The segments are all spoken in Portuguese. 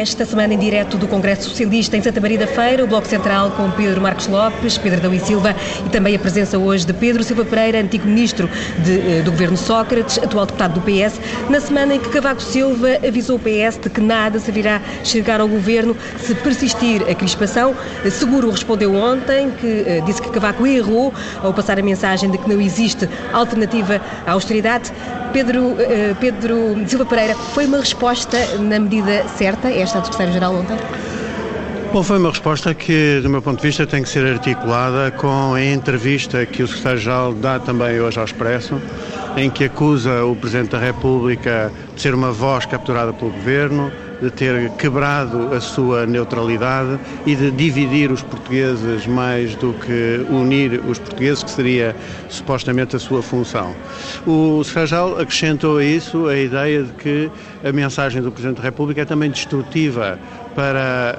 Esta semana em direto do Congresso Socialista em Santa Maria da Feira, o Bloco Central com Pedro Marcos Lopes, Pedro Dão e Silva e também a presença hoje de Pedro Silva Pereira, antigo ministro de, eh, do governo Sócrates, atual deputado do PS, na semana em que Cavaco Silva avisou o PS de que nada se virá chegar ao governo se persistir a crispação. Seguro respondeu ontem que eh, disse que Cavaco errou ao passar a mensagem de que não existe alternativa à austeridade. Pedro, eh, Pedro Silva Pereira, foi uma resposta na medida certa, esta do Secretário-Geral ontem? Bom, foi uma resposta que, do meu ponto de vista, tem que ser articulada com a entrevista que o Secretário-Geral dá também hoje ao Expresso, em que acusa o Presidente da República de ser uma voz capturada pelo Governo, de ter quebrado a sua neutralidade e de dividir os portugueses mais do que unir os portugueses, que seria supostamente a sua função. O secretário acrescentou a isso a ideia de que a mensagem do Presidente da República é também destrutiva para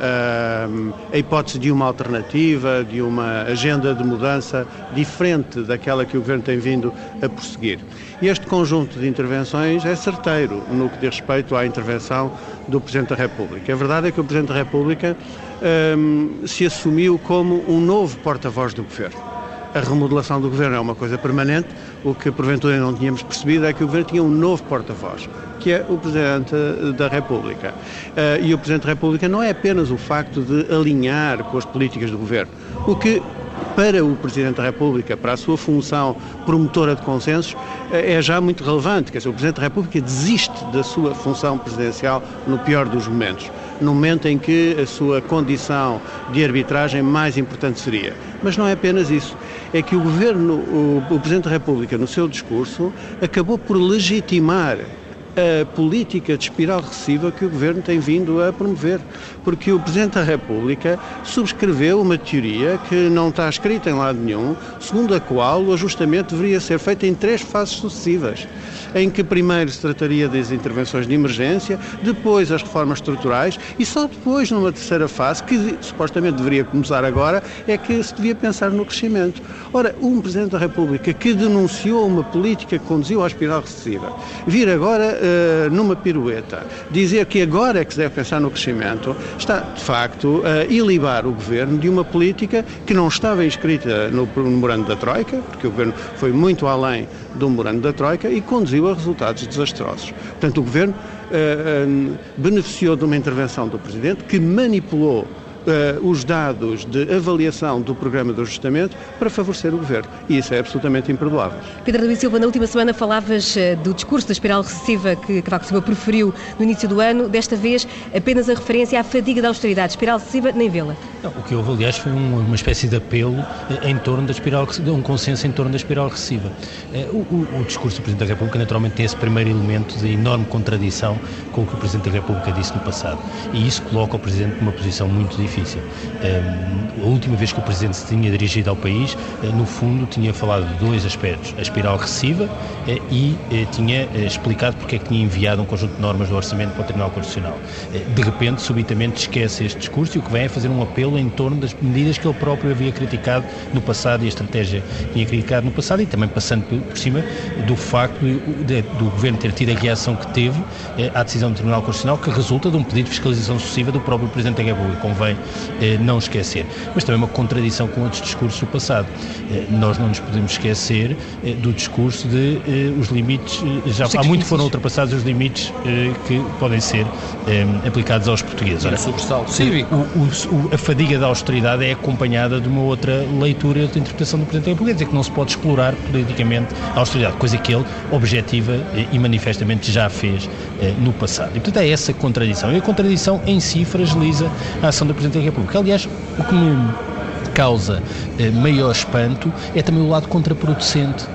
uh, a hipótese de uma alternativa, de uma agenda de mudança diferente daquela que o Governo tem vindo a prosseguir. E este conjunto de intervenções é certeiro no que diz respeito à intervenção do Presidente da República. A verdade é que o Presidente da República um, se assumiu como um novo porta-voz do Governo a remodelação do governo é uma coisa permanente. O que porventura não tínhamos percebido é que o governo tinha um novo porta-voz, que é o Presidente da República. Uh, e o Presidente da República não é apenas o facto de alinhar com as políticas do governo, o que para o Presidente da República, para a sua função promotora de consensos, eh, é já muito relevante. Quer dizer, o Presidente da República desiste da sua função presidencial no pior dos momentos, no momento em que a sua condição de arbitragem mais importante seria. Mas não é apenas isso. É que o Governo, o, o Presidente da República, no seu discurso, acabou por legitimar a política de espiral recessiva que o Governo tem vindo a promover. Porque o Presidente da República subscreveu uma teoria que não está escrita em lado nenhum, segundo a qual o ajustamento deveria ser feito em três fases sucessivas em que primeiro se trataria das intervenções de emergência, depois as reformas estruturais e só depois, numa terceira fase, que supostamente deveria começar agora, é que se devia pensar no crescimento. Ora, um Presidente da República que denunciou uma política que conduziu à espiral recessiva, vir agora uh, numa pirueta, dizer que agora é que se deve pensar no crescimento, está, de facto, a ilibar o Governo de uma política que não estava inscrita no memorando da Troika, porque o Governo foi muito além do memorando da Troika e conduziu a resultados desastrosos. Portanto, o Governo uh, uh, beneficiou de uma intervenção do Presidente que manipulou uh, os dados de avaliação do programa de ajustamento para favorecer o governo. E isso é absolutamente imperdoável. Pedro Luís Silva, na última semana falavas uh, do discurso da espiral recessiva que Cavaco Silva preferiu no início do ano, desta vez apenas a referência à fadiga da austeridade. Espiral recessiva, nem vê-la. O que houve, aliás, foi uma, uma espécie de apelo eh, em torno da espiral um consenso em torno da espiral recessiva. O, o, o, discurso do Presidente da República naturalmente tem esse primeiro elemento de enorme contradição com o que o Presidente da República disse no passado. E isso coloca o Presidente numa posição muito difícil difícil. a última vez que o Presidente se tinha dirigido ao país, eh, no fundo, tinha falado de dois aspectos: a espiral recessiva eh, e eh, tinha explicado porque é que tinha enviado um conjunto de normas do orçamento para o Tribunal Constitucional. De repente, subitamente, esquece este discurso e o que vem é fazer um apelo em torno das medidas que ele próprio havia criticado no passado e a estratégia que tinha criticado no passado e também passando por cima do facto do Governo ter tido a reação que teve à decisão do Tribunal Constitucional que resulta de um pedido de fiscalização sucessiva do próprio Presidente da República. Convém eh, não esquecer. Mas também uma contradição com outros discursos do passado. Eh, nós não nos podemos esquecer eh, do discurso de os limites, já há muito foram ultrapassados os limites que podem ser aplicados aos portugueses. Ora. O, o, a fadiga da austeridade é acompanhada de uma outra leitura de interpretação do Presidente da República, dizer que não se pode explorar politicamente a austeridade, coisa que ele objetiva e manifestamente já fez no passado. E, portanto, é essa contradição. E a contradição em si fragiliza a ação do Presidente da República. Aliás, o que me causa eh, maior espanto é também o lado contraproducente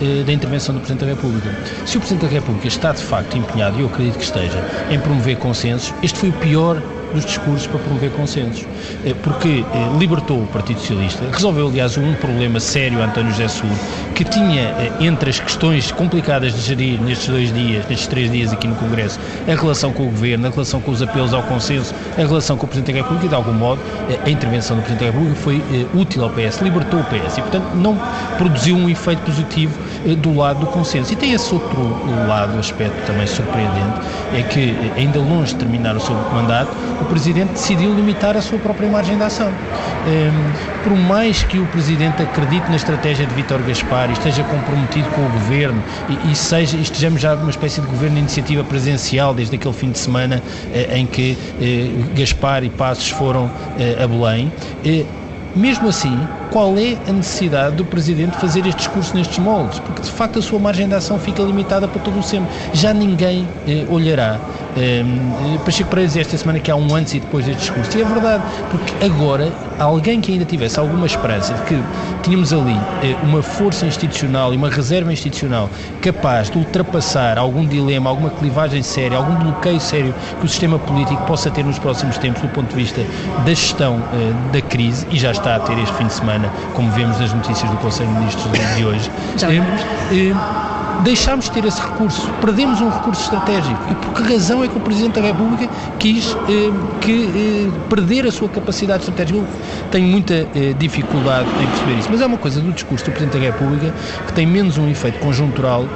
eh, da intervenção do Presidente da República. Se o Presidente da República está de facto empenhado, e eu acredito que esteja, em promover consensos, este foi o pior dos discursos para promover consensos. Eh, porque eh, libertou o Partido Socialista, resolveu, aliás, um problema sério, António José Sur, que tinha eh, entre as questões complicadas de gerir nestes dois dias, nestes três dias aqui no Congresso, a relação com o Governo, a relação com os apelos ao consenso, a relação com o Presidente da República e, de algum modo, a intervenção do Presidente da República foi útil ao PS, libertou o PS e, portanto, não produziu um efeito positivo do lado do consenso. E tem esse outro lado, aspecto também surpreendente, é que, ainda longe de terminar o seu mandato, o Presidente decidiu limitar a sua própria margem de ação. Um, por mais que o Presidente acredite na estratégia de Vítor Gaspar e esteja comprometido com o Governo e, e, seja, estejamos já numa espécie de Governo de iniciativa presencial desde aquele fim de semana eh, em que eh, Gaspar e Passos foram eh, a Belém, eh, mesmo assim, qual é a necessidade do Presidente fazer este discurso nestes moldes? Porque, de facto, a sua margem de ação fica limitada para todo o sempre. Já ninguém eh, olhará um, Pacheco Pereira dizia esta semana que há um antes e depois deste discurso. E é verdade, porque agora alguém que ainda tivesse alguma esperança de que tínhamos ali eh, uma força institucional e uma reserva institucional capaz de ultrapassar algum dilema, alguma clivagem séria, algum bloqueio sério que o sistema político possa ter nos próximos tempos do ponto de vista da gestão eh, da crise, e já está a ter este fim de semana, como vemos nas notícias do Conselho de Ministros de hoje. Já eh, deixámos de ter esse recurso, perdemos um recurso estratégico. E por que razão é que o Presidente da República quis eh, que, eh, perder a sua capacidade estratégica? Eu tenho muita eh, dificuldade em perceber isso. Mas é uma coisa do discurso do Presidente da República que tem menos um efeito conjuntural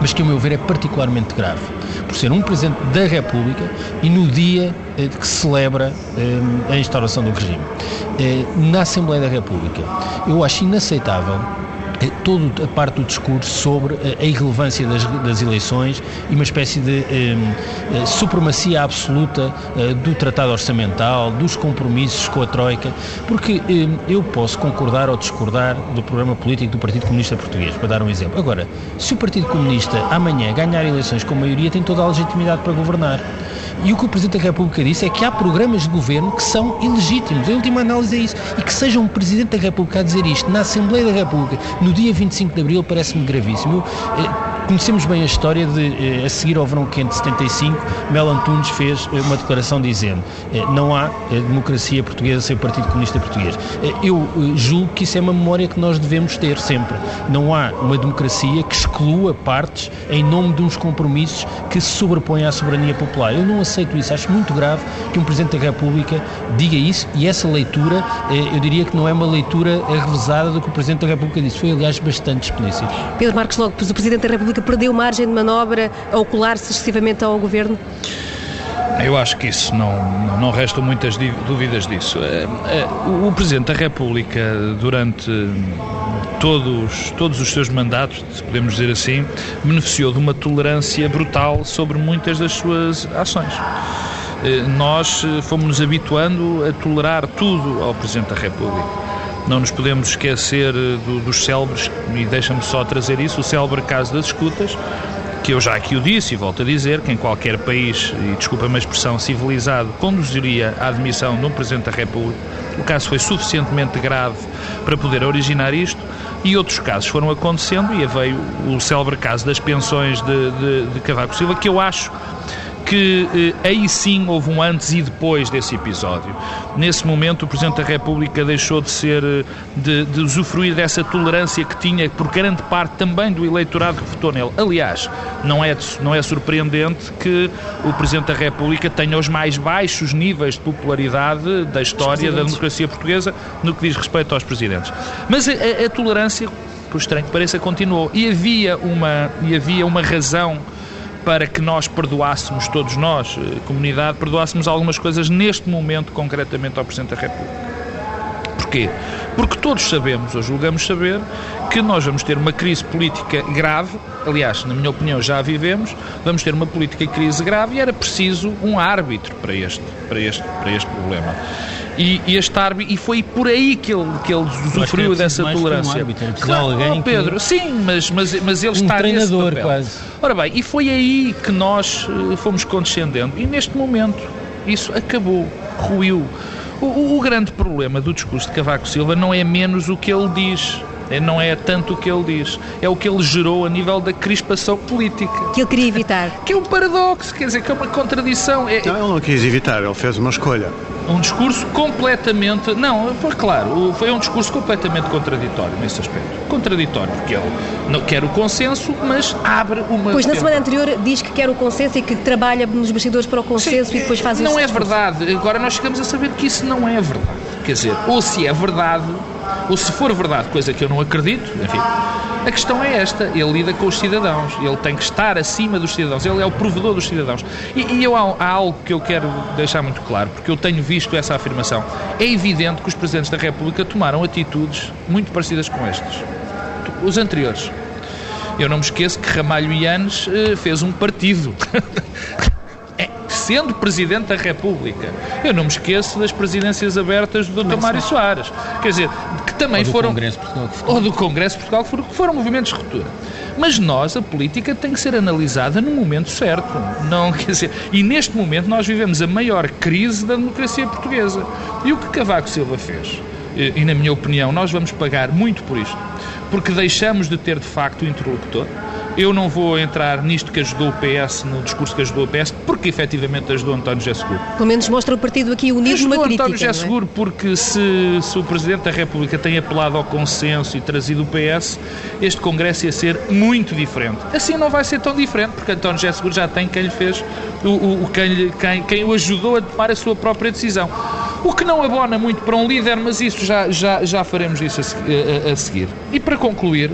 mas que, a meu ver, é particularmente grave, por ser um Presidente da República e no dia eh, que celebra eh, a instauração do regime. Eh, na Assembleia da República, eu acho inaceitável toda a parte do discurso sobre a irrelevância das, das eleições e uma espécie de eh, eh, supremacia absoluta eh, do tratado orçamental, dos compromissos com a Troika, porque eh, eu posso concordar ou discordar do programa político do Partido Comunista Português, para dar um exemplo. Agora, se o Partido Comunista amanhã ganhar eleições com maioria, tem toda a legitimidade para governar. E o que o Presidente da República disse é que há programas de governo que são ilegítimos. A última análise é isso. E que seja um Presidente da República a dizer isto na Assembleia da República no dia 25 de Abril parece-me gravíssimo. Eu, eh, Conhecemos bem a história de, eh, a seguir ao verão quente de 75, Mel Antunes fez eh, uma declaração dizendo eh, não há democracia portuguesa sem o Partido Comunista Português. Eu julgo que isso é uma memória que nós devemos ter sempre. Não há uma democracia que exclua partes em nome de uns compromissos que se sobrepõem à soberania popular. Eu não aceito isso. Acho muito grave que um Presidente da República diga isso e essa leitura, eu diria que não é uma leitura revezada do que o Presidente da República disse. Foi, aliás, bastante explícito. Pedro Marcos Lopes, o Presidente da República República perdeu margem de manobra ao colar-se excessivamente ao Governo? Eu acho que isso não, não restam muitas dúvidas disso. É, é, o Presidente da República, durante todos, todos os seus mandatos, se podemos dizer assim, beneficiou de uma tolerância brutal sobre muitas das suas ações. É, nós fomos nos habituando a tolerar tudo ao Presidente da República. Não nos podemos esquecer eh, do, dos célebres, e deixa-me só trazer isso, o célebre caso das escutas, que eu já aqui o disse e volto a dizer que em qualquer país, e desculpa-me a expressão, civilizado, conduziria à admissão de um Presidente da República. O caso foi suficientemente grave para poder originar isto e outros casos foram acontecendo e veio o célebre caso das pensões de, de, de Cavaco Silva, que eu acho que eh, aí sim houve um antes e depois desse episódio. Nesse momento, o Presidente da República deixou de ser, eh, de, de usufruir dessa tolerância que tinha por grande parte também do eleitorado que votou nele. Aliás, não é, não é surpreendente que o Presidente da República tenha os mais baixos níveis de popularidade da história da democracia portuguesa no que diz respeito aos presidentes. Mas a, a, a tolerância, por estranho que pareça, continuou. E havia uma, e havia uma razão para que nós perdoássemos, todos nós, eh, comunidade, perdoássemos algumas coisas neste momento, concretamente ao Presidente da República. Porquê? Porque todos sabemos, ou julgamos saber, que nós vamos ter uma crise política grave, aliás, na minha opinião já a vivemos, vamos ter uma política crise grave e era preciso um árbitro para este, para este, para este problema. E, e, este árbitro, e foi por aí que ele, que ele usufruiu dessa tolerância. Um árbitro, claro, alguém oh, Pedro, que... sim, mas, mas, mas ele um está treinador nesse papel. quase. Ora bem, e foi aí que nós eh, fomos condescendendo. E neste momento isso acabou, ruiu. O, o, o grande problema do discurso de Cavaco Silva não é menos o que ele diz, É, não é tanto o que ele diz, é o que ele gerou a nível da crispação política. Que ele queria evitar. Que é um paradoxo, quer dizer, que é uma contradição. É, não, ele não quis evitar, ele fez uma escolha. Um discurso completamente. Não, foi claro, foi um discurso completamente contraditório nesse aspecto. Contraditório, porque ele não quer o consenso, mas abre uma. Pois na semana anterior diz que quer o consenso e que trabalha nos bastidores para o consenso Sim, e depois faz Não é verdade. Agora nós chegamos a saber que isso não é verdade. Quer dizer, ou se é verdade, ou se for verdade, coisa que eu não acredito, enfim, a questão é esta: ele lida com os cidadãos, ele tem que estar acima dos cidadãos, ele é o provedor dos cidadãos. E, e eu, há, algo que eu quero deixar muito claro, porque eu tenho visto essa afirmação. É evidente que os Presidentes da República tomaram atitudes muito parecidas com estas. Os anteriores. Eu não me esqueço que Ramalho Yanes eh, fez um partido. sendo Presidente da República. Eu não me esqueço das presidências abertas do Dr. Mário Soares. Quer dizer, que também ou do foram. Congresso Portugal, ou do Congresso de Portugal, que foram, foram movimentos de ruptura. Mas nós, a política, tem que ser analisada no momento certo. Não, quer dizer, e neste momento nós vivemos a maior crise da democracia portuguesa. E o que Cavaco Silva fez? E, e na minha opinião, nós vamos pagar muito por isto, porque deixamos de ter de facto o interlocutor eu não vou entrar nisto que ajudou o PS, no discurso que ajudou o PS, porque efetivamente ajudou António José Seguro. Pelo menos mostra o partido aqui unido ajudou numa crítica. António José é? Seguro porque se, se o Presidente da República tem apelado ao consenso e trazido o PS, este Congresso ia ser muito diferente. Assim não vai ser tão diferente, porque António José Seguro já tem quem lhe fez, o, o, quem, quem, quem o ajudou a tomar a sua própria decisão. O que não abona muito para um líder, mas isso já, já, já faremos isso a, a, a seguir. E para concluir,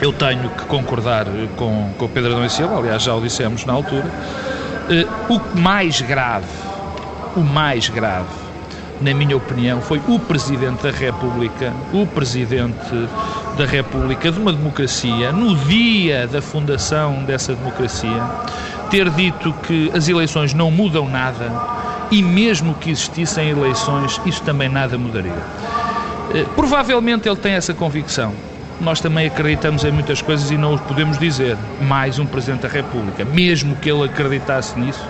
eu tenho que concordar com, com o Pedro Adão e Silva, aliás, já o dissemos na altura. Uh, o mais grave, o mais grave, na minha opinião, foi o Presidente da República, o Presidente da República de uma democracia, no dia da fundação dessa democracia, ter dito que as eleições não mudam nada e mesmo que existissem eleições, isso também nada mudaria. Uh, provavelmente ele tem essa convicção nós também acreditamos em muitas coisas e não o podemos dizer. Mais um Presidente da República, mesmo que ele acreditasse nisso,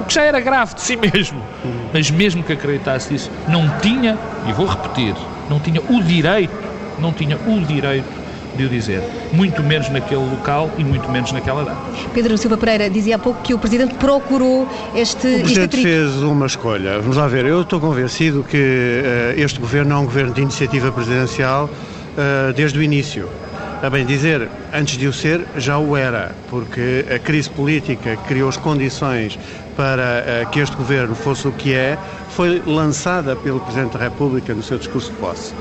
o que já era grave de si mesmo, mas mesmo que acreditasse nisso, não tinha, e vou repetir, não tinha o direito, não tinha o direito de o dizer, muito menos naquele local e muito menos naquela data. Pedro Silva Pereira dizia há pouco que o Presidente procurou este... O Presidente este fez uma escolha. Vamos lá ver, eu estou convencido que uh, este Governo é um Governo de iniciativa presidencial uh, desde o início. A bem dizer, antes de o ser, já o era, porque a crise política que criou as condições para uh, que este governo fosse o que é, foi lançada pelo Presidente da República no seu discurso de posse.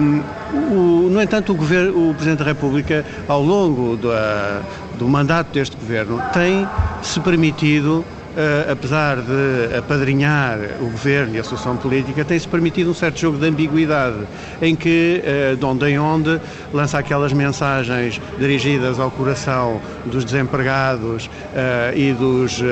Um, o, no entanto, o, governo, o, Presidente da República, ao longo uh, do mandato deste governo, tem se permitido Uh, apesar de apadrinhar o governo e a solução política, tem-se permitido um certo jogo de ambiguidade, em que, uh, de onde em onde, lança aquelas mensagens dirigidas ao coração dos desempregados uh, e dos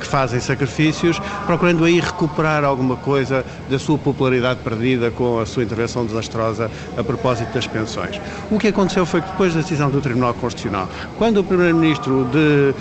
que fazem sacrifícios, procurando aí recuperar alguma coisa da sua popularidade perdida com a sua intervenção desastrosa a propósito das pensões. O que aconteceu foi que depois da decisão do Tribunal Constitucional, quando o Primeiro-Ministro, de,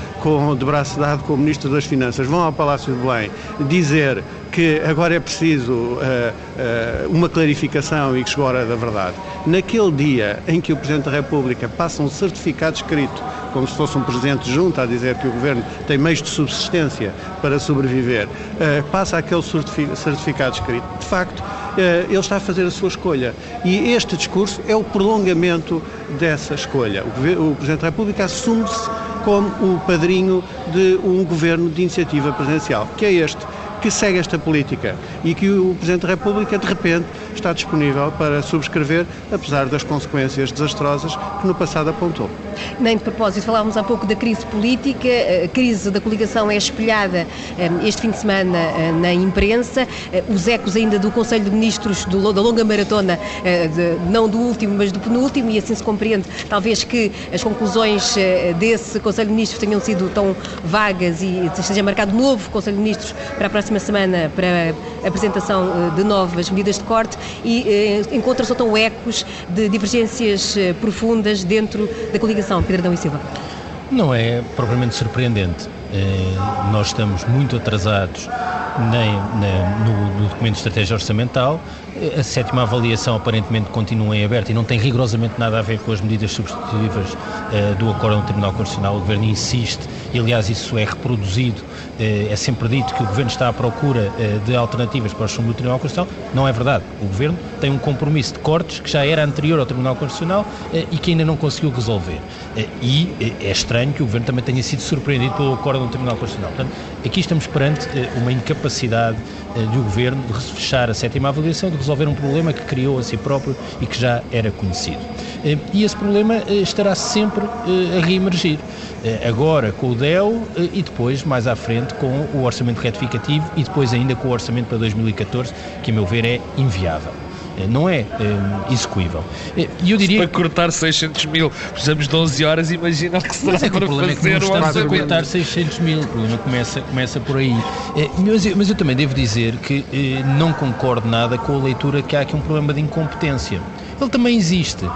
de braço dado com o Ministro das Finanças, vão ao Palácio de Belém dizer que agora é preciso uh, uh, uma clarificação e que chegou a hora da verdade. Naquele dia em que o Presidente da República passa um certificado escrito, como se fosse um Presidente junto a dizer que o Governo tem meios de subsistência para sobreviver, uh, passa aquele certificado escrito, de facto, ele está a fazer a sua escolha. E este discurso é o prolongamento dessa escolha. O, o Presidente da República assume-se como o padrinho de um governo de iniciativa presidencial, que é este que segue esta política e que o Presidente da República, de repente, está disponível para subscrever, apesar das consequências desastrosas que no passado apontou. Nem de propósito, falávamos há pouco da crise política, a crise da coligação é espelhada eh, este fim de semana eh, na imprensa, eh, os ecos ainda do Conselho de Ministros da longa maratona, não do último, mas do penúltimo, e assim se compreende, talvez que as conclusões desse Conselho de Ministros tenham sido tão vagas e esteja marcado novo Conselho de Ministros para a próxima semana para a apresentação de novas medidas de corte. E encontra-se então ecos de divergências profundas dentro da coligação. Pedro Dão e Silva. Não é propriamente surpreendente. Eh, nós estamos muito atrasados no, no, documento de estratégia orçamental. A sétima avaliação aparentemente continua em aberto e não tem rigorosamente nada a ver com as medidas substitutivas uh, do acordo no Tribunal Constitucional. O Governo insiste, e aliás isso é reproduzido, uh, é sempre dito que o Governo está à procura uh, de alternativas para o chumbo do Tribunal Constitucional. Não é verdade. O Governo tem um compromisso de cortes que já era anterior ao Tribunal Constitucional e que ainda não conseguiu resolver. E é estranho que o Governo também tenha sido surpreendido pelo acordo no Tribunal Constitucional. Portanto, aqui estamos perante uma incapacidade do Governo de fechar a sétima avaliação, de resolver um problema que criou a si próprio e que já era conhecido. Eh, e esse problema eh, estará sempre eh, a reemergir. Agora com o DEL e depois, mais à frente, com o orçamento retificativo e depois ainda com o orçamento para 2014, que, a meu ver, é inviável não é execuível. E eu diria para cortar 600 mil precisamos de 11 horas, imagina o que será mas é que para o problema fazer é que não estamos a cortar 600 mil, o problema começa, começa por aí. Mas eu, mas eu também devo dizer que não concordo nada com a leitura que há aqui um problema de incompetência. Ele também existe,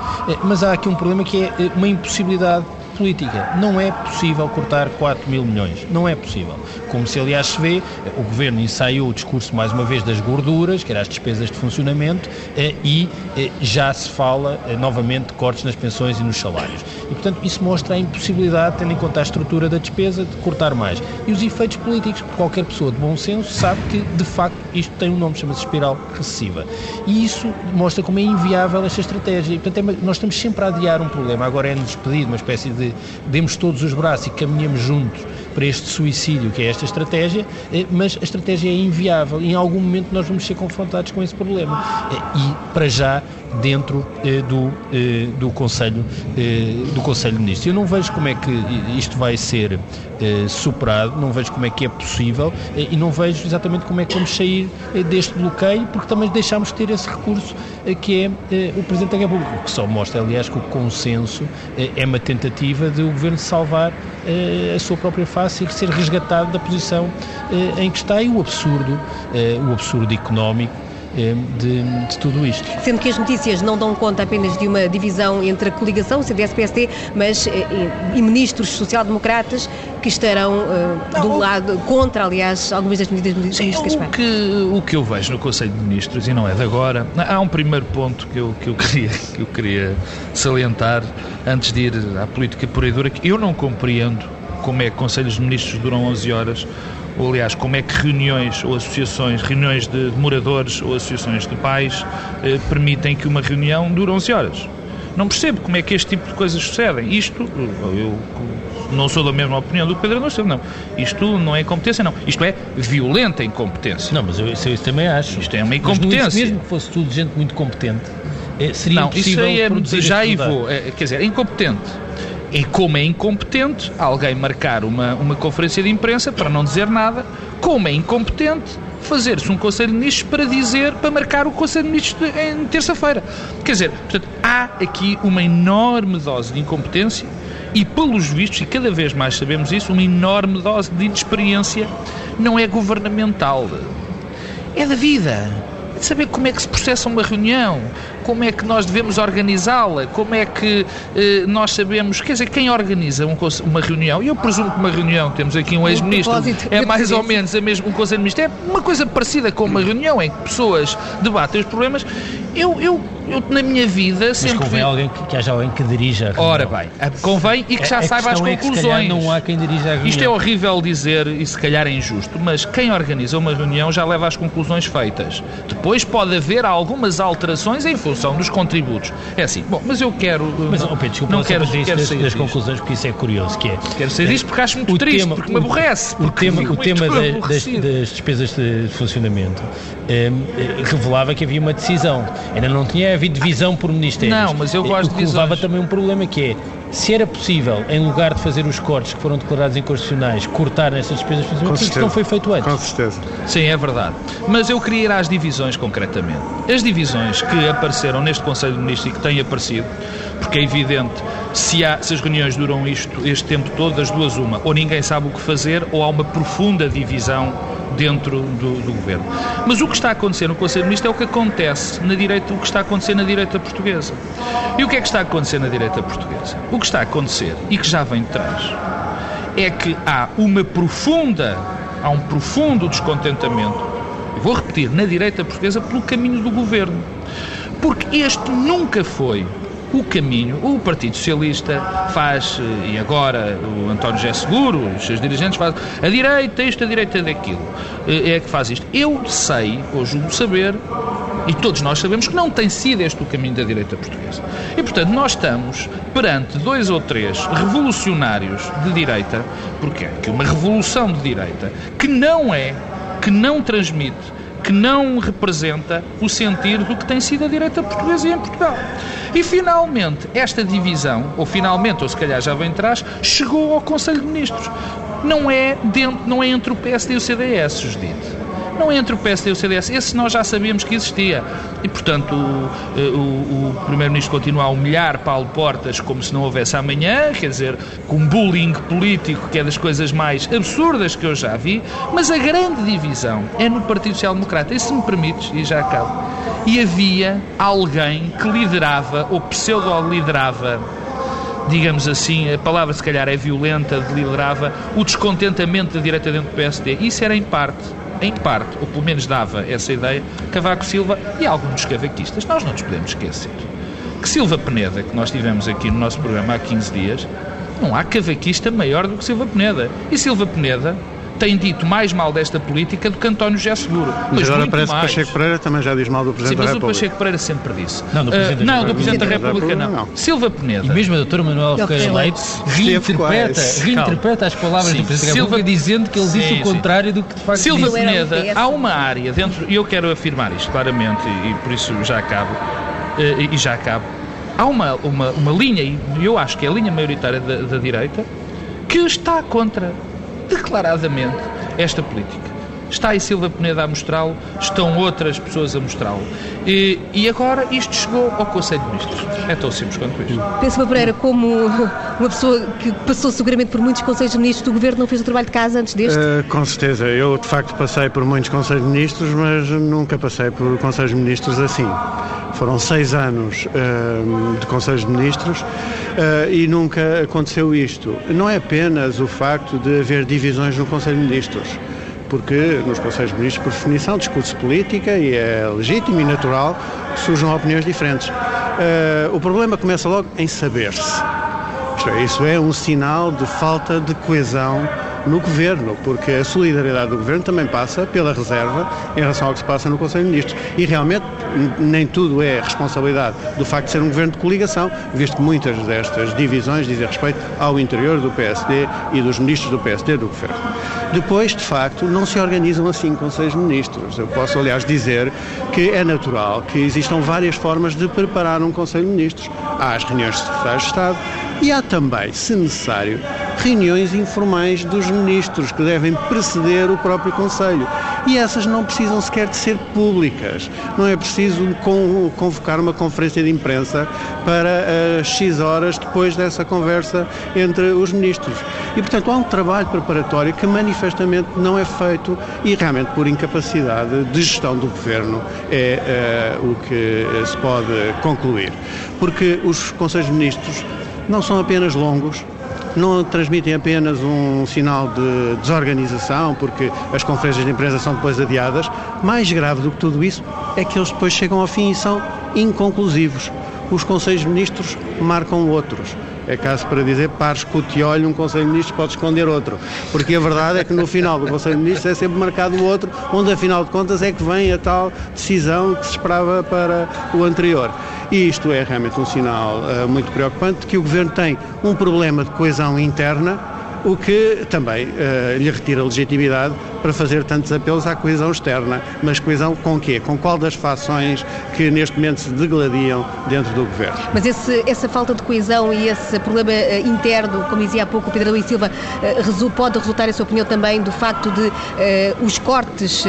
mas há aqui um problema que é uma impossibilidade política. Não é possível cortar 4 mil milhões. Não é possível. Como se, aliás, se vê, o Governo ensaiou o discurso, mais uma vez, das gorduras, que eram as despesas de funcionamento, eh, e eh, já se fala eh, novamente de cortes nas pensões e nos salários. E, portanto, isso mostra a impossibilidade, tendo em conta a estrutura da despesa, de cortar mais. E os efeitos políticos, porque qualquer pessoa de bom senso sabe que, de facto, isto tem um nome, chama-se espiral recessiva. E isso mostra como é inviável esta estratégia. E, portanto, é, nós estamos sempre a adiar um problema. Agora é-nos pedido uma espécie de demos todos os braços e caminhamos juntos para este suicídio que é esta estratégia, eh, mas a estratégia é inviável em algum momento nós vamos ser confrontados com esse problema. Eh, e, para já, dentro eh, do, eh, do, Conselho, eh, do Conselho de Ministros. Eu não vejo como é que isto vai ser eh, superado, não vejo como é que é possível eh, e não vejo exatamente como é que vamos sair eh, deste bloqueio, porque também deixámos de ter esse recurso que é o Presidente da República, o que só mostra, aliás, que o consenso é uma tentativa de o Governo salvar a sua própria face e ser resgatado da posição em que está e o absurdo, o absurdo económico de, de, tudo isto. Sendo que as notícias não dão conta apenas de uma divisão entre a coligação, o CDS-PSD, mas eh, e, ministros social-democratas que estarão uh, do lado, contra, aliás, algumas das medidas do Ministro Gaspar. O que, o que eu vejo no Conselho de Ministros, e não é de agora, há um primeiro ponto que eu, que eu, queria, que eu queria salientar antes de ir à política pura e dura, que eu não compreendo como é que Conselhos de Ministros duram 11 horas ou aliás, como é que reuniões ou associações, reuniões de moradores ou associações de pais eh, permitem que uma reunião dure 11 horas. Não percebo como é que este tipo de coisas sucedem. Isto, eu não sou da mesma opinião do Pedro Nunes, não. Isto não é incompetência, não. Isto é violenta incompetência. Não, mas eu, isso, eu também acho. Isto é uma incompetência. Mas mesmo que fosse tudo gente muito competente, eh, seria não, isso aí é, já aí vou. É, quer dizer, incompetente e como é incompetente alguém marcar uma, uma conferência de imprensa para não dizer nada, como é incompetente fazer-se um Conselho de Ministros para dizer, para marcar o Conselho de Ministros em terça-feira. Quer dizer, portanto, há aqui uma enorme dose de incompetência e, pelos vistos, e cada vez mais sabemos isso, uma enorme dose de inexperiência não é governamental, é da vida. É de saber como é que se processa uma reunião, como é que nós devemos organizá-la, como é que eh, nós sabemos, quer dizer, quem organiza um, uma reunião, e eu presumo que uma reunião, temos aqui um ex-ministro, é mais ou menos a mesmo, um Conselho de Ministros, é uma coisa parecida com uma reunião em que pessoas debatem os problemas. Eu, eu, eu na minha vida sempre. Mas convém vi... alguém que, que haja alguém que dirija a reunião. Ora bem, convém e que já saiba as conclusões. É não há quem dirija a reunião. Isto é horrível dizer e se calhar é injusto, mas quem organiza uma reunião já leva as conclusões feitas. Depois pode haver algumas alterações em função dos contributos. É assim, bom, mas eu quero. Mas, oh Pedro, desculpa, não quero, quero das, sair das conclusões, porque isso é curioso, que é. Quero sair disto porque acho muito o triste, tema, porque me aborrece. O tema, o tema das, das, despesas de funcionamento um, revelava que havia uma decisão. Ainda não tinha havido divisão por ministérios. Não, mas eu gosto o que levava também um problema que é se era possível, em lugar de fazer os cortes que foram declarados inconstitucionais, cortar nessas despesas de funcionamento, isso não foi feito antes. Com certeza. Sim, é verdade. Mas eu queria ir às divisões concretamente. As divisões que apareceram neste Conselho de Ministros e que têm aparecido, porque é evidente, se, há, se as reuniões duram isto, este tempo todo, das duas uma, ou ninguém sabe o que fazer, ou há uma profunda divisão dentro do, do, governo. Mas o que está a acontecer no Conselho de Ministros é o que acontece na direita, o que está a acontecer na direita portuguesa. E o que é que está a acontecer na direita portuguesa? O que está a acontecer, e que já vem de trás, é que há uma profunda há um profundo descontentamento, vou repetir, na direita portuguesa, pelo caminho do governo. Porque este nunca foi o caminho. O Partido Socialista faz, eh, e agora o António José Seguro, os seus dirigentes fazem a direita isto, a direita daquilo. Eh, é que faz isto. Eu sei, ou julgo saber, e todos nós sabemos que não tem sido este o caminho da direita portuguesa. E, portanto, nós estamos perante dois ou três revolucionários de direita, porque é que uma revolução de direita que não é, que não transmite que não representa o sentir do que tem sido a direita portuguesa em Portugal. E finalmente, esta divisão, ou finalmente, ou se calhar já vem atrás, chegou ao Conselho de Ministros. Não é, dentro, não é entre o PSD e o CDS, Judite não entre o PSD e o CDS. Esse nós já sabíamos que existia. E, portanto, o, o, o Primeiro-Ministro continua a humilhar Paulo Portas como se não houvesse amanhã, quer dizer, com bullying político que é das coisas mais absurdas que eu já vi, mas a grande divisão é no Partido Social Democrata. E se me permites, e já acabo, e havia alguém que liderava, ou pseudo-liderava, digamos assim, a palavra se calhar é violenta, liderava o descontentamento da direita dentro do PSD. Isso era em parte em parte, ou pelo menos dava essa ideia, Cavaco Silva e alguns cavaquistas. Nós não nos podemos esquecer que Silva Peneda, que nós tivemos aqui no nosso programa há 15 dias, não há cavaquista maior do que Silva Peneda. E Silva Peneda tem dito mais mal desta política do que António José Seguro. Mas, mas agora parece mais. que Pacheco Pereira também já diz mal do Presidente Sim, da República. mas o Pacheco Pereira sempre disse. Não, do Presidente, uh, da, não, do Presidente da República, República não. não. Silva Peneda. E mesmo a doutora Manuel Ferreira Leite reinterpreta, reinterpreta as palavras Sim, do Presidente da Silva- República dizendo que ele disse Sim, o contrário do que de facto Silva disse. Peneda, há uma área dentro, e eu quero afirmar isto claramente, e, e por isso já acabo, eh, e já acabo. Há uma, uma, uma linha, e eu acho que é a linha maioritária da, da direita, que está contra, declaradamente, esta política. Está aí Silva Peneda a mostrá-lo, estão outras pessoas a mostrá-lo. E, e agora isto chegou ao Conselho de Ministros. É tão simples quanto isto. Pensa Pereira, como uma pessoa que passou seguramente por muitos Conselhos de Ministros do Governo, não fez o trabalho de casa antes deste? Uh, com certeza. Eu, de facto, passei por muitos Conselhos de Ministros, mas nunca passei por Conselhos de Ministros assim. Foram seis anos uh, de Conselhos de Ministros uh, e nunca aconteceu isto. Não é apenas o facto de haver divisões no Conselho de Ministros, porque nos Conselhos de Ministros, por definição, discute-se política e é legítimo e natural que surjam opiniões diferentes. Uh, o problema começa logo em saber-se. É, isso é um sinal de falta de coesão no governo, porque a solidariedade do governo também passa pela reserva em relação ao que se passa no Conselho de Ministros. E realmente nem tudo é responsabilidade do facto de ser um governo de coligação, visto que muitas destas divisões dizem respeito ao interior do PSD e dos ministros do PSD do governo. Depois, de facto, não se organizam assim Conselhos de Ministros. Eu posso, aliás, dizer que é natural que existam várias formas de preparar um Conselho de Ministros. Há as reuniões de secretários de Estado e há também, se necessário, reuniões informais dos ministros que devem preceder o próprio Conselho. E essas não precisam sequer de ser públicas. Não é preciso con- convocar uma conferência de imprensa para as X horas depois dessa conversa entre os ministros. E, portanto, há um trabalho preparatório que manifestamente não é feito e realmente por incapacidade de gestão do governo é eh, o que eh, se pode concluir. Porque os Conselhos de Ministros não são apenas longos, não transmitem apenas um sinal de desorganização, porque as conferências de imprensa são depois adiadas. Mais grave do que tudo isso é que eles depois chegam ao fim e são inconclusivos. Os Conselhos Ministros marcam outros. É caso para dizer, pares com o tiolho, um Conselho de Ministros pode esconder outro. Porque a verdade é que no final do Conselho de Ministros é sempre marcado o outro, onde afinal de contas é que vem a tal decisão que se esperava para o anterior. E isto é realmente um sinal eh, muito preocupante de que o Governo tem um problema de coesão interna, o que também eh, lhe retira legitimidade para fazer tantos apelos à coesão externa. Mas coesão com quê? Com qual das fações que neste momento se degladiam dentro do Governo? Mas esse- essa falta de coesão e esse problema eh, interno, como dizia há pouco o Pedro Luís Silva, eh, pode resultar, em sua opinião, também do facto de eh, os cortes,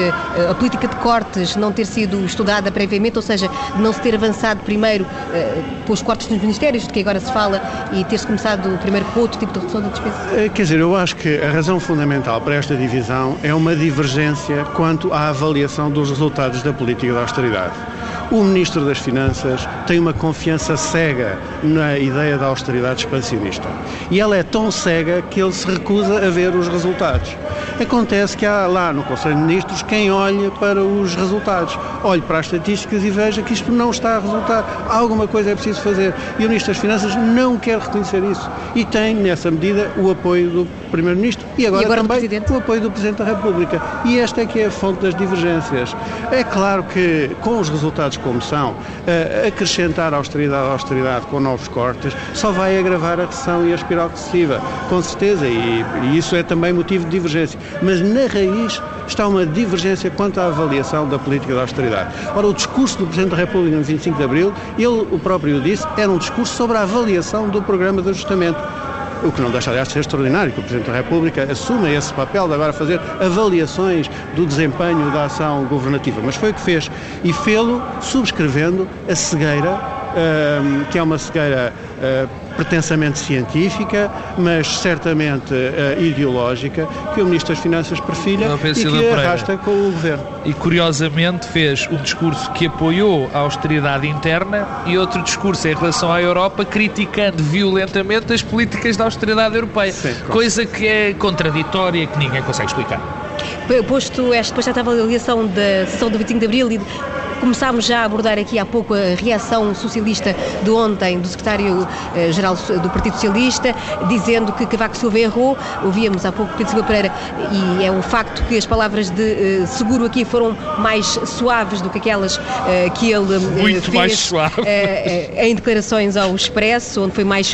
a política de cortes não ter sido estudada previamente, ou seja, de não se ter avançado primeiro eh, pelos cortes nos ministérios, de que agora se fala, e ter-se começado primeiro com outro tipo de redução da despesa? Quer dizer, eu acho que a razão fundamental para esta divisão é uma divergência quanto à avaliação dos resultados da política de austeridade. O Ministro das Finanças tem uma confiança cega na ideia da austeridade expansionista. E ela é tão cega que ele se recusa a ver os resultados. Acontece que há lá no Conselho de Ministros quem olha para os resultados, olhe para as estatísticas e veja que isto não está a resultar. Alguma coisa é preciso fazer. E o Ministro das Finanças não quer reconhecer isso. E tem, nessa medida, o apoio do Primeiro-Ministro e agora, e agora também o apoio do Presidente da República. E esta é que é a fonte das divergências. É claro que, com os resultados como são, uh, acrescentar austeridade à austeridade com novos cortes só vai agravar a recessão e a espiral recessiva, com certeza, e, e isso é também motivo de divergência. Mas na raiz está uma divergência quanto à avaliação da política da austeridade. Ora, o discurso do Presidente da República no 25 de Abril, ele o próprio disse, era um discurso sobre a avaliação do programa de ajustamento. O que não deixa, aliás, de ser extraordinário que o Presidente da República assuma esse papel de agora fazer avaliações do desempenho da ação governativa. Mas foi o que fez. E fê-lo subscrevendo a cegueira, que é uma cegueira uh, pretensamente científica, mas certamente uh, ideológica, que o Ministro das Finanças perfilha e que arrasta com o Governo. E curiosamente fez um discurso que apoiou a austeridade interna e outro discurso em relação à Europa criticando violentamente as políticas da austeridade europeia. Sim, coisa que é contraditória que ninguém consegue explicar. Posto esta, posto esta avaliação da sessão do 25 de Abril e Começámos já a abordar aqui há pouco a reação socialista de ontem do secretário-geral eh, do Partido Socialista, dizendo que Cavaco Silva errou. Ouvíamos há pouco Pedro Silva Pereira e é um facto que as palavras de uh, seguro aqui foram mais suaves do que aquelas uh, que ele uh, Muito fez mais suave. em declarações ao Expresso, onde foi mais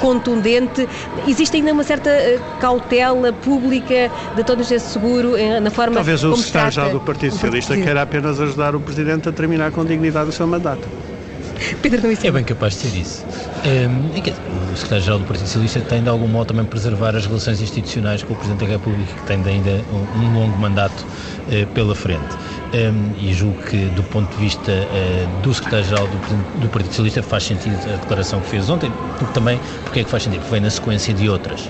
contundente. Existe ainda uma certa cautela pública de António José Seguro na forma Talvez como o secretário-geral do Partido Socialista queira apenas ajudar o Presidente Presidente a terminar com dignidade o seu mandato. Pedro É bem capaz de ser isso. Um, o secretário-geral do Partido Socialista tem de algum modo também preservar as relações institucionais com o Presidente da República, que tem ainda um, um longo mandato uh, pela frente. Um, e julgo que, do ponto de vista uh, do secretário-geral do, do, Partido Socialista, faz sentido a declaração que fez ontem, porque também, porque é que faz sentido? Porque vem na sequência de outras.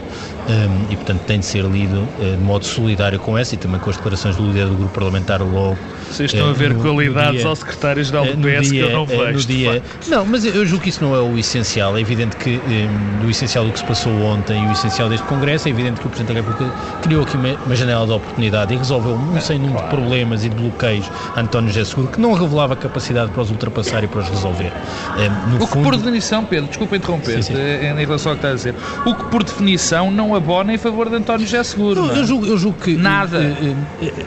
Um, e, portanto, tem de ser lido uh, de modo solidário com essa e também com as declarações do líder do grupo parlamentar logo. Vocês estão uh, a ver no, qualidades dia, ao secretário-geral do PS dia, que eu não vejo. Dia, não, mas eu julgo que isso não é o essencial. É evidente que um, o essencial do que se passou ontem e o essencial deste Congresso, é evidente que o Presidente da República criou aqui uma, uma janela de oportunidade e resolveu um sem número de problemas e de bloqueios a António José Seguro, que não revelava capacidade para os ultrapassar e para os resolver. Um, o que fundo... por definição, Pedro, desculpa interromper, sim, sim. Eh, em relação ao que está a dizer, o que por definição não abona em favor de António José Seguro. Não, eu, julgo, eu julgo que. Nada. Uh,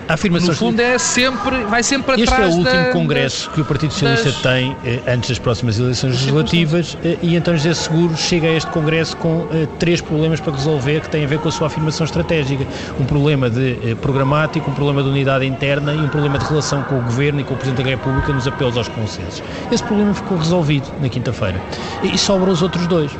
a afirmação. No fundo, é sempre, vai sempre atrás. Este é o último da, congresso das, que o Partido Socialista das, tem antes das próximas eleições legislativas e António José Seguro chega a este congresso com três problemas para resolver que têm a ver com a sua afirmação estratégica. Um problema de programático, um problema de unidade interna e um problema de relação com o Governo e com o Presidente da República nos apelos aos consensos. Esse problema ficou resolvido na quinta-feira. E, e sobram os outros dois.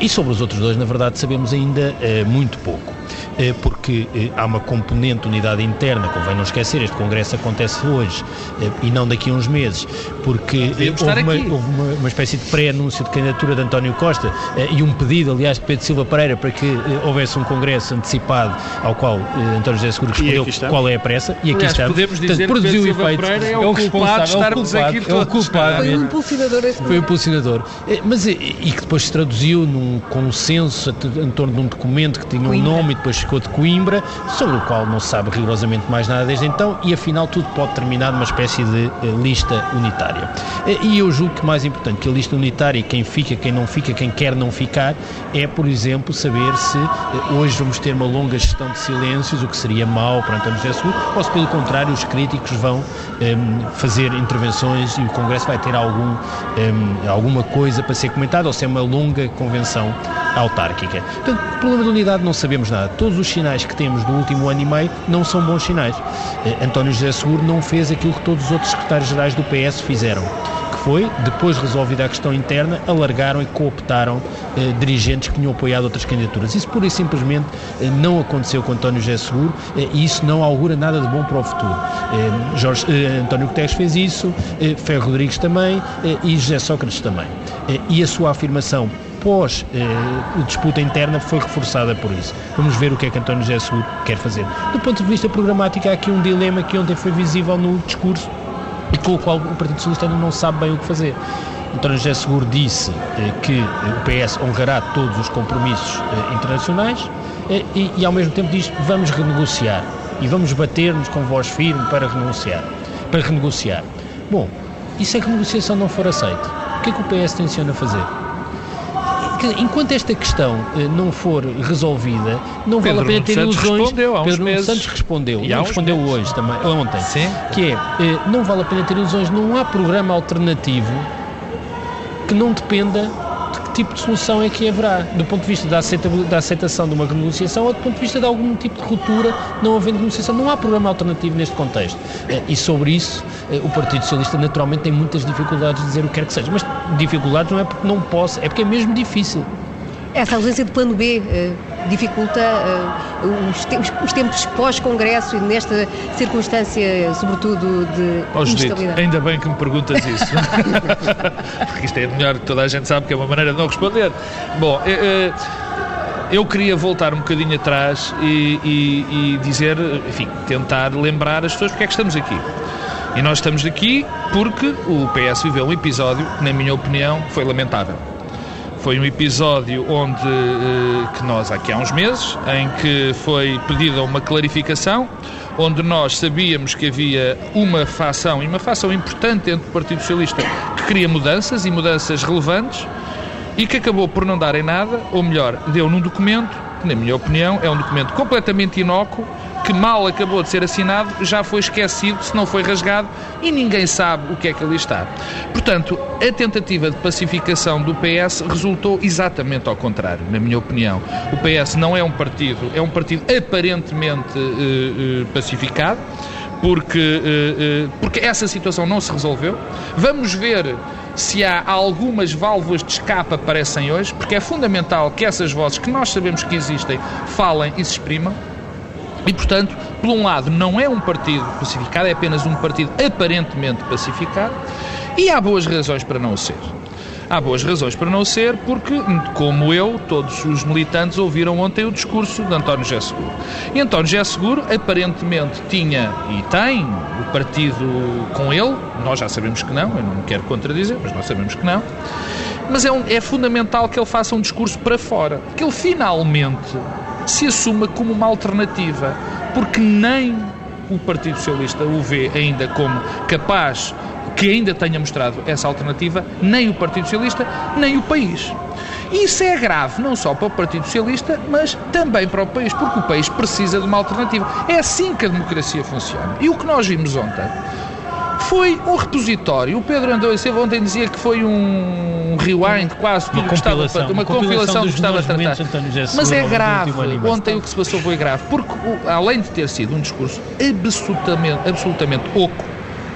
E sobre os outros dois, na verdade, sabemos ainda muito pouco. Eh, porque eh, há uma componente de unidade interna, convém não esquecer, este Congresso acontece hoje eh, e não daqui a uns meses, porque houve, uma, houve uma, uma, espécie de pré-anúncio de candidatura de António Costa e um pedido, aliás, de Pedro Silva Pereira para que houvesse um Congresso antecipado ao qual António José Seguro respondeu qual é a pressa e aqui está. Podemos dizer Portanto, produziu o efeito. É o, culpado de estarmos aqui É o culpado. Foi o impulsionador. Foi o impulsionador. Mas, e que depois se traduziu num consenso em torno de um documento que tinha um nome e depois ficou de Coimbra, sobre o qual não se sabe rigorosamente mais nada desde então, e afinal tudo pode terminar numa espécie de uh, lista unitária. Uh, e eu julgo que mais importante que a lista unitária, quem fica, quem não fica, quem quer não ficar, é, por exemplo, saber se uh, hoje vamos ter uma longa gestão de silêncios, o que seria mau para António José Seguro, ou se pelo contrário os críticos vão um, fazer intervenções e o Congresso vai ter algum, um, alguma coisa para ser comentada, ou se é uma longa convenção autárquica. Portanto, problema de unidade não sabemos nada. Todos os sinais que temos no último ano e meio não são bons sinais. Eh, António José Seguro não fez aquilo que todos os outros secretários-gerais do PS fizeram foi, depois resolvida a questão interna, alargaram e cooptaram eh, dirigentes que tinham apoiado outras candidaturas. Isso pura e simplesmente eh, não aconteceu com António José Seguro eh, e isso não augura nada de bom para o futuro. Eh, Jorge, eh, António Guterres fez isso, Ferro Rodrigues também e José Sócrates também. e a sua afirmação pós eh, disputa interna foi reforçada por isso. Vamos ver o que é que António José Seguro quer fazer. Do ponto de vista programático, há aqui um dilema que ontem foi visível no discurso e com o qual o Partido Socialista não sabe bem o que fazer. António José Seguro disse eh, que o PS honrará todos os compromissos eh, internacionais eh, e, e, ao mesmo tempo diz vamos renegociar e vamos bater-nos com voz firme para renegociar. Para renegociar. Bom, e se a negociação não for aceita, o que é que o PS tenciona fazer? Enquanto esta questão não for resolvida, não Pedro vale a pena ter Santos ilusões. Respondeu há uns Pedro meses. Santos respondeu, E não respondeu meses. hoje também, ontem, Sim. que é não vale a pena ter ilusões, não há programa alternativo que não dependa de que tipo de solução é que haverá, do ponto de vista da, aceita- da aceitação de uma renegociação ou do ponto de vista de algum tipo de ruptura, não havendo negociação. Não há programa alternativo neste contexto. Eh, E sobre isso, eh, o Partido Socialista naturalmente tem muitas dificuldades de dizer o que quer que seja. Mas dificuldades não é porque não posso, é porque é mesmo difícil. Essa ausência de plano B eh, dificulta eh, os, tempos, os tempos pós-congresso e nesta circunstância, sobretudo, de Judite, instabilidade. ainda bem que me perguntas isso. Porque isto é melhor que toda a gente sabe que é uma maneira de não responder. Bom, eh, eu queria voltar um bocadinho atrás e, e- e dizer, enfim, tentar lembrar as pessoas porque é que estamos aqui. E nós estamos aqui porque o PS viveu um episódio que, na minha opinião, foi lamentável. Foi um episódio onde, eh, que nós, aqui há uns meses, em que foi pedida uma clarificação, onde nós sabíamos que havia uma facção, e uma facção importante dentro do Partido Socialista, que queria mudanças, e mudanças relevantes, e que acabou por não dar em nada, ou melhor, deu num documento, que na minha opinião é um documento completamente inócuo, que mal acabou de ser assinado, já foi esquecido, se não foi rasgado, e ninguém sabe o que é que ali está. Portanto, a tentativa de pacificação do PS resultou exatamente ao contrário, na minha opinião. O PS não é um partido, é um partido aparentemente eh, eh, pacificado, porque, eh, eh, porque essa situação não se resolveu. Vamos ver se há algumas válvulas de escape aparecem hoje, porque é fundamental que essas vozes que nós sabemos que existem falem e se exprimam. E, portanto, por um lado, não é um partido pacificado, é apenas um partido aparentemente pacificado, e há boas razões para não o ser. Há boas razões para não o ser, porque, como eu, todos os militantes ouviram ontem o discurso de António José Seguro. E António José Seguro, aparentemente, tinha e tem o partido com ele, nós já sabemos que não, eu não quero contradizer, mas nós sabemos que não. Mas é, um- é fundamental que ele faça um discurso para fora, que ele finalmente se assuma como uma alternativa, porque nem o Partido Socialista o vê ainda como capaz que ainda tenha mostrado essa alternativa, nem o Partido Socialista, nem o país. Isso é grave, não só para o Partido Socialista, mas também para o país, porque o país precisa de uma alternativa. É assim que a democracia funciona. E o que nós vimos ontem foi um repositório. O Pedro Andou Silva ontem dizia que foi um rewind quase tudo Uma que estava uma uma compilação do que estava a tratar. Mas é grave. Ontem o que se passou foi grave, porque o- além de ter sido um discurso absolutamente, absolutamente oco,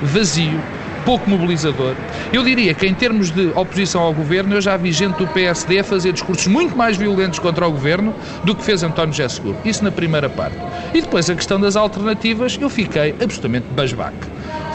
vazio, pouco mobilizador, eu diria que em termos de oposição ao governo, eu já vi gente do PSD a fazer discursos muito mais violentos contra o governo do que fez António José Seguro. Isso na primeira parte. E depois a questão das alternativas, eu fiquei absolutamente basbaque.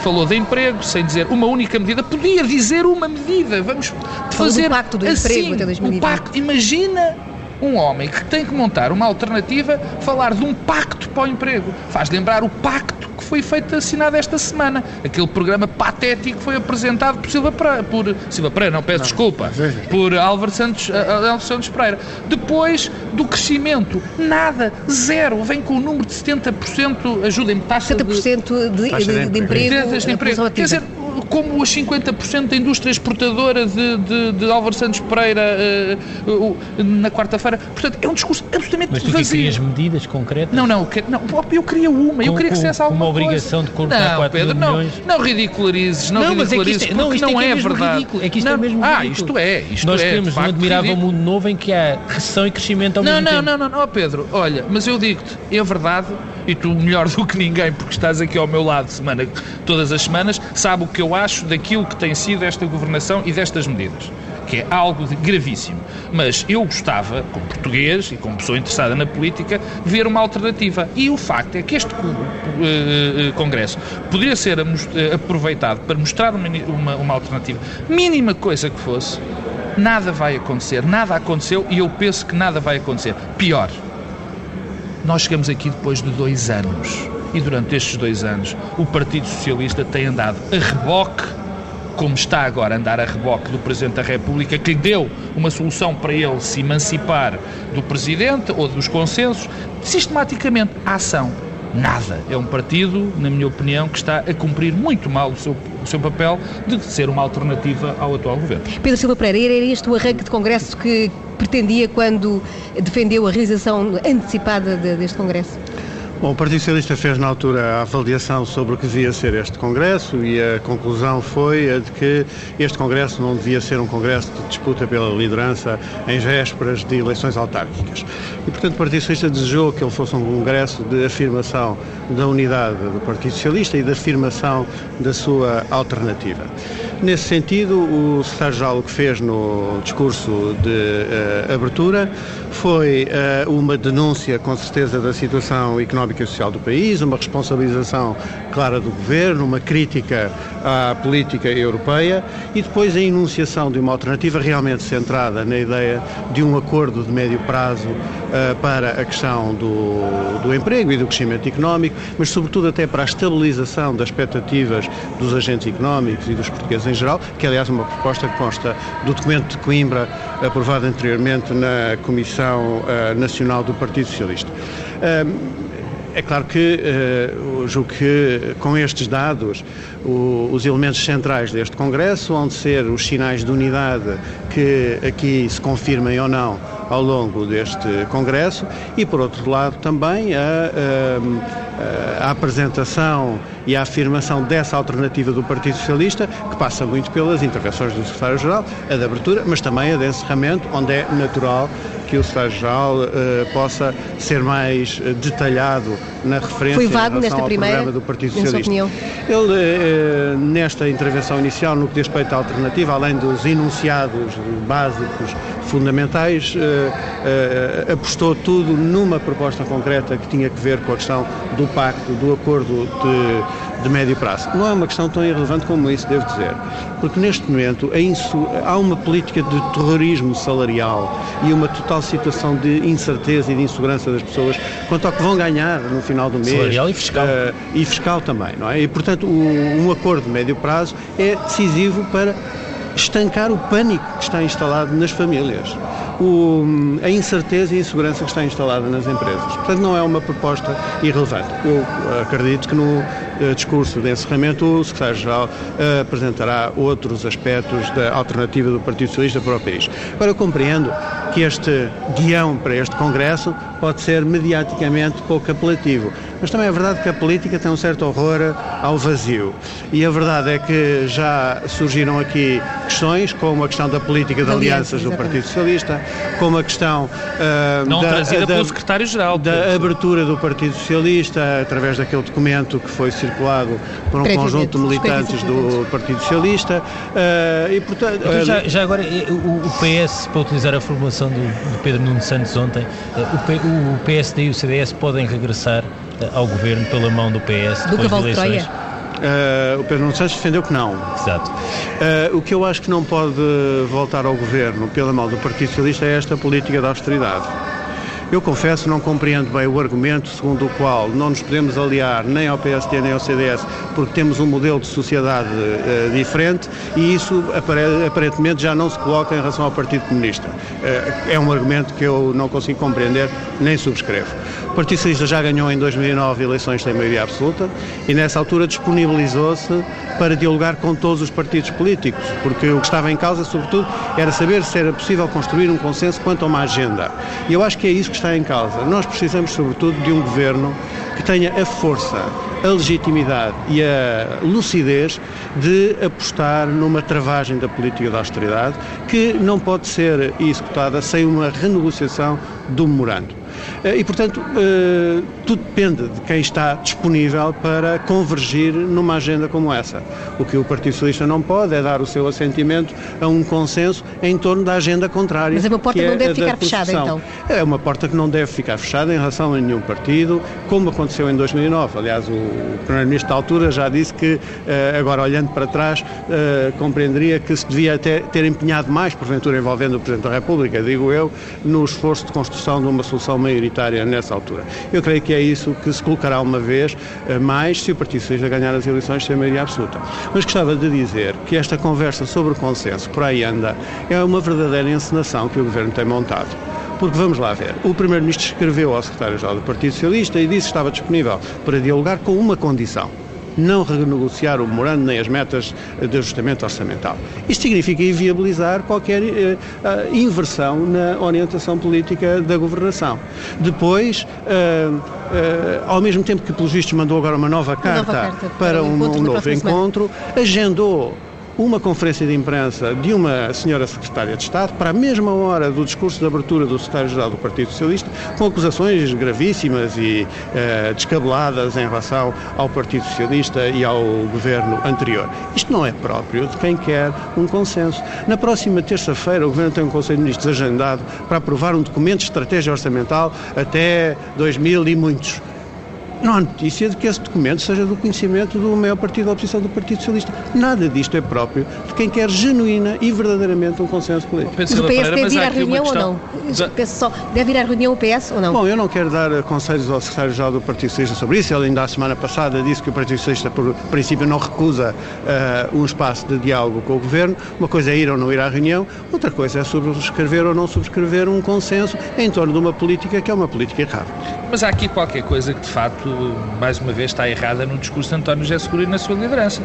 Falou de emprego, sem dizer uma única medida. Podia dizer uma medida. Vamos fazer pacto do assim, emprego até 2020. O pacto, imagina um homem que tem que montar uma alternativa, falar de um pacto para o emprego. Faz lembrar o pacto foi feito, assinado esta semana. Aquele programa patético foi apresentado por Silva Pereira. Por, Silva Pereira, não, peço desculpa. Por Álvaro Santos, Álvaro Santos Pereira. Depois do crescimento, nada, zero. Vem com o número de 70%, ajudem-me, taxa de... 70% de, de de, de emprego. de a emprego. Quer dizer, como os 50% da indústria exportadora de, de, de Álvaro Santos Pereira eh, o- na quarta-feira. Portanto, é um discurso absolutamente Mas tu vazio. querias medidas concretas? Não, não, eu não, eu queria uma, eu Com- queria que com alguma uma coisa. obrigação de cortar não, 4 Pedro, mil não, milhões. não ridicularizes, não, Não, é que ridicularizes, isto é- não, isto é não é é, mesmo verdade. ridículo, é que isto é não, mesmo Ah, ridículo. isto é, isto Nós é, de temos um admirável ridículo. mundo novo em que há recessão e crescimento ao Não, mesmo não, tempo. não, não, não, Pedro, olha, mas eu digo-te, é verdade, e tu melhor do que ninguém, porque estás aqui ao meu lado semana, todas as semanas, sabe o que eu acho daquilo que tem sido esta governação e destas medidas. Que é algo de gravíssimo. Mas eu gostava, como português e como pessoa interessada na política, ver uma alternativa. E o facto é que este eh, eh, Congresso poderia ser eh, aproveitado para mostrar uma, uma, uma alternativa, mínima coisa que fosse, nada vai acontecer, nada aconteceu e eu penso que nada vai acontecer. Pior, nós chegamos aqui depois de dois anos. E durante estes dois anos, o Partido Socialista tem andado a reboque como está agora a andar a reboque do Presidente da República, que lhe deu uma solução para ele se emancipar do Presidente ou dos consensos, sistematicamente a ação. Nada. É um partido, na minha opinião, que está a cumprir muito mal o seu, o seu papel de ser uma alternativa ao atual governo. Pedro Silva Pereira, era este o arranque de Congresso que pretendia quando defendeu a realização antecipada de, deste Congresso? Bom, o Partido Socialista fez na altura a avaliação sobre o que devia ser este Congresso e a conclusão foi a de que este Congresso não devia ser um Congresso de disputa pela liderança em vésperas de eleições autárquicas. E, portanto, o Partido Socialista desejou que ele fosse um Congresso de afirmação da unidade do Partido Socialista e de afirmação da sua alternativa. Nesse sentido, o secretário-geral que fez no discurso de uh, abertura foi uh, uma denúncia, com certeza, da situação económica e social do país, uma responsabilização clara do governo, uma crítica à política europeia e depois a enunciação de uma alternativa realmente centrada na ideia de um acordo de médio prazo uh, para a questão do, do emprego e do crescimento económico, mas sobretudo até para a estabilização das expectativas dos agentes económicos e dos portugueses em geral, que aliás é uma proposta que consta do documento de Coimbra aprovado anteriormente na Comissão uh, Nacional do Partido Socialista. Uh, é claro que uh, julgo que com estes dados o, os elementos centrais deste Congresso vão ser os sinais de unidade que aqui se confirmem ou não ao longo deste Congresso e por outro lado também a, a, a apresentação e a afirmação dessa alternativa do Partido Socialista que passa muito pelas intervenções do Secretário-Geral, a de abertura, mas também a de encerramento, onde é natural que o Secretário-Geral uh, possa ser mais uh, detalhado na referência Foi vago nesta ao primeira, programa do Partido Socialista. Ele, uh, nesta intervenção inicial, no que diz respeito à alternativa, além dos enunciados básicos fundamentais, apostou tudo numa proposta concreta que tinha que ver com a questão do pacto, do acordo de, de médio prazo. Não é uma questão tão irrelevante como isso, devo dizer, porque neste momento há uma política de terrorismo salarial e uma total situação de incerteza e de insegurança das pessoas quanto ao que vão ganhar no final do mês. Salarial e fiscal. Uh, e fiscal também, não é? E, portanto, o, um acordo de médio prazo é decisivo para estancar o pânico que está instalado nas famílias, o, a incerteza e a insegurança que está instalada nas empresas. Portanto, não é uma proposta irrelevante. Eu acredito que no uh, discurso de encerramento o Secretário-Geral uh, apresentará outros aspectos da alternativa do Partido Socialista para o país. Agora, eu compreendo que este guião para este Congresso pode ser mediaticamente pouco apelativo. Mas também é verdade que a política tem um certo horror ao vazio. E a verdade é que já surgiram aqui questões, como a questão da política de alianças do Partido Socialista, como a questão uh, Não da, trazida da, pelo secretário-geral. da abertura do Partido Socialista, através daquele documento que foi circulado por um conjunto de militantes do Partido Socialista. Uh, e, portanto, então, já, já, agora, o, o, PS, para utilizar a formulação do, do Pedro Nuno Santos ontem, o, P, o PSD e o CDS podem regressar ao governo pela mão do PS do depois de eleições? Uh, o Pedro Nuno Santos defendeu que não. Exato. Uh, o que eu acho que não pode voltar ao governo pela mão do Partido Socialista é esta política de austeridade. Eu confesso, não compreendo bem o argumento segundo o qual não nos podemos aliar nem ao PSD nem ao CDS porque temos um modelo de sociedade uh, diferente e isso aparentemente já não se coloca em relação ao Partido Comunista. Uh, é um argumento que eu não consigo compreender nem subscrevo. O Partido Socialista já ganhou em 2009 eleições sem maioria absoluta e nessa altura disponibilizou-se para dialogar com todos os partidos políticos, porque o que estava em causa, sobretudo, era saber se era possível construir um consenso quanto a uma agenda. E eu acho que é isso que está em causa. Nós precisamos, sobretudo, de um governo que tenha a força, a legitimidade e a lucidez de apostar numa travagem da política de austeridade que não pode ser executada sem uma renegociação do memorando. E, portanto, tudo depende de quem está disponível para convergir numa agenda como essa. O que o Partido Socialista não pode é dar o seu assentimento a um consenso em torno da agenda contrária. Mas é uma porta que é não deve ficar fechada, então? É uma porta que não deve ficar fechada em relação a nenhum partido, como aconteceu em 2009. Aliás, o Primeiro-Ministro da altura já disse que, agora olhando para trás, compreenderia que se devia até ter empenhado mais, porventura envolvendo o Presidente da República, digo eu, no esforço de construção de uma solução maioritária nessa altura. Eu creio que é isso que se colocará uma vez eh, mais se o Partido Socialista ganhar as eleições sem maioria absoluta. Mas gostava de dizer que esta conversa sobre o consenso por aí anda é uma verdadeira encenação que o Governo tem montado. Porque vamos lá ver, o Primeiro-Ministro escreveu ao Secretário-Geral do Partido Socialista e disse que estava disponível para dialogar com uma condição não renegociar o memorando nem as metas de ajustamento orçamental. Isto significa inviabilizar qualquer uh, uh, inversão na orientação política da governação. Depois, uh, ao mesmo tempo que, pelos vistos, mandou agora uma nova carta, nova carta para, para um, um novo encontro, agendou uma conferência de imprensa de uma senhora secretária de Estado para a mesma hora do discurso de abertura do secretário-geral do Partido Socialista, com acusações gravíssimas e eh, descabeladas em relação ao Partido Socialista e ao governo anterior. Isto não é próprio de quem quer um consenso. Na próxima terça-feira, o governo tem um Conselho de Ministros agendado para aprovar um documento de estratégia orçamental até 2000 e muitos não há notícia de que esse documento seja do conhecimento do maior partido da oposição do Partido Socialista. Nada disto é próprio de quem quer genuína e verdadeiramente um consenso político. Mas o PS deve ir à reunião ou não? Só, deve ir à reunião o PS ou não? Bom, eu não quero dar conselhos ao secretário-geral do Partido Socialista sobre isso. Ele ainda a semana passada disse que o Partido Socialista, por princípio, não recusa uh, um espaço de diálogo com o Governo. Uma coisa é ir ou não ir à reunião, outra coisa é subscrever ou não subscrever um consenso em torno de uma política que é uma política errada. Mas há aqui qualquer coisa que, de facto, mais uma vez está errada no discurso de António José Seguro e na sua liderança.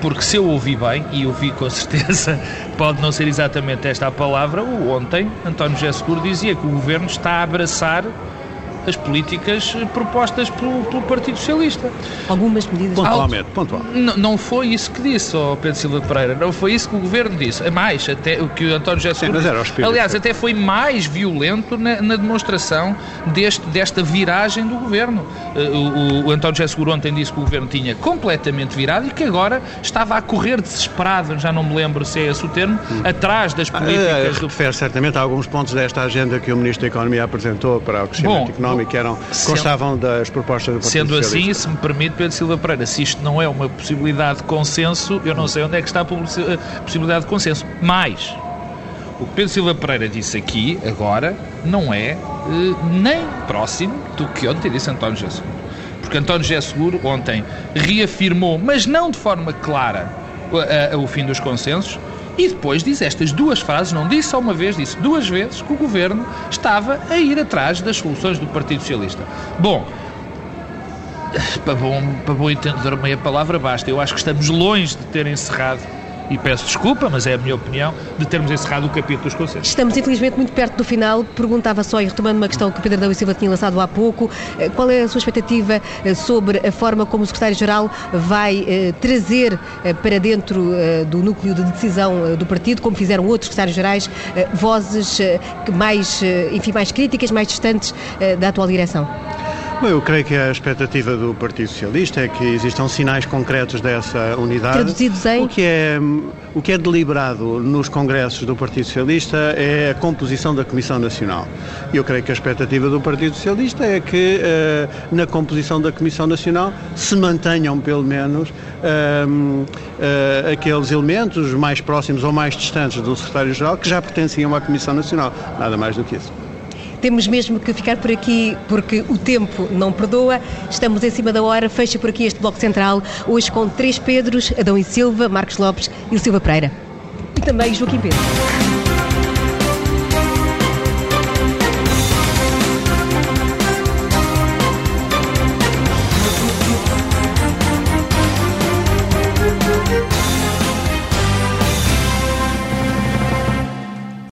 Porque se eu ouvi bem, e ouvi com certeza, pode não ser exatamente esta a palavra, ontem António José Seguro dizia que o governo está a abraçar as políticas propostas pelo, pelo Partido Socialista. Algumas medidas... Pontualmente, pontualmente. Não, não foi isso que disse, oh Pedro Silva Pereira, não foi isso que o Governo disse. É mais, até o que o António José Seguro disse. Aliás, até foi mais violento na, na demonstração deste, desta viragem do Governo. Eh, o, o, António José Seguro ontem disse que o Governo tinha completamente virado e que agora estava a correr desesperado, já não me lembro se é esse o termo, hum. atrás das políticas... Uh, refere certamente a alguns pontos desta agenda que o Ministro da Economia apresentou para o crescimento Bom, económico que eram, constavam das propostas do Partido Sendo assim, se me permite, Pedro Silva Pereira, se isto não é uma possibilidade de consenso, eu não sei onde é que está a possibilidade de consenso. Mais, o que Pedro Silva Pereira disse aqui, agora, não é eh, nem próximo do que ontem disse António José Seguro. Porque António José Seguro ontem reafirmou, mas não de forma clara, o, o fim dos consensos, e depois diz estas duas frases, não disse só uma vez, disse duas vezes que o governo estava a ir atrás das soluções do Partido Socialista. Bom, para bom, para bom entender meia palavra basta. Eu acho que estamos longe de ter encerrado e peço desculpa, mas é a minha opinião, de termos encerrado o capítulo dos conselhos. Estamos, infelizmente, muito perto do final. Perguntava só, e retomando uma questão que o Pedro e Silva tinha lançado há pouco, eh, qual é a sua expectativa eh, sobre a forma como o Secretário-Geral vai eh, trazer para dentro do núcleo de decisão do partido, como fizeram outros Secretários-Gerais, vozes mais, enfim, mais críticas, mais distantes da atual direção? Bom, eu creio que a expectativa do Partido Socialista é que existam sinais concretos dessa unidade. Traduzidos em? O que é, o que é deliberado nos congressos do Partido Socialista é a composição da Comissão Nacional. E eu creio que a expectativa do Partido Socialista é que uh, na composição da Comissão Nacional se mantenham, pelo menos, uh, uh, aqueles elementos mais próximos ou mais distantes do Secretário-Geral que já pertenciam à Comissão Nacional. Nada mais do que isso. Temos mesmo que ficar por aqui porque o tempo não perdoa. Estamos em cima da hora. Fecha por aqui este Bloco Central, hoje com três Pedros, Adão e Silva, Marcos Lopes e Silva Pereira. E também Joaquim Pedro.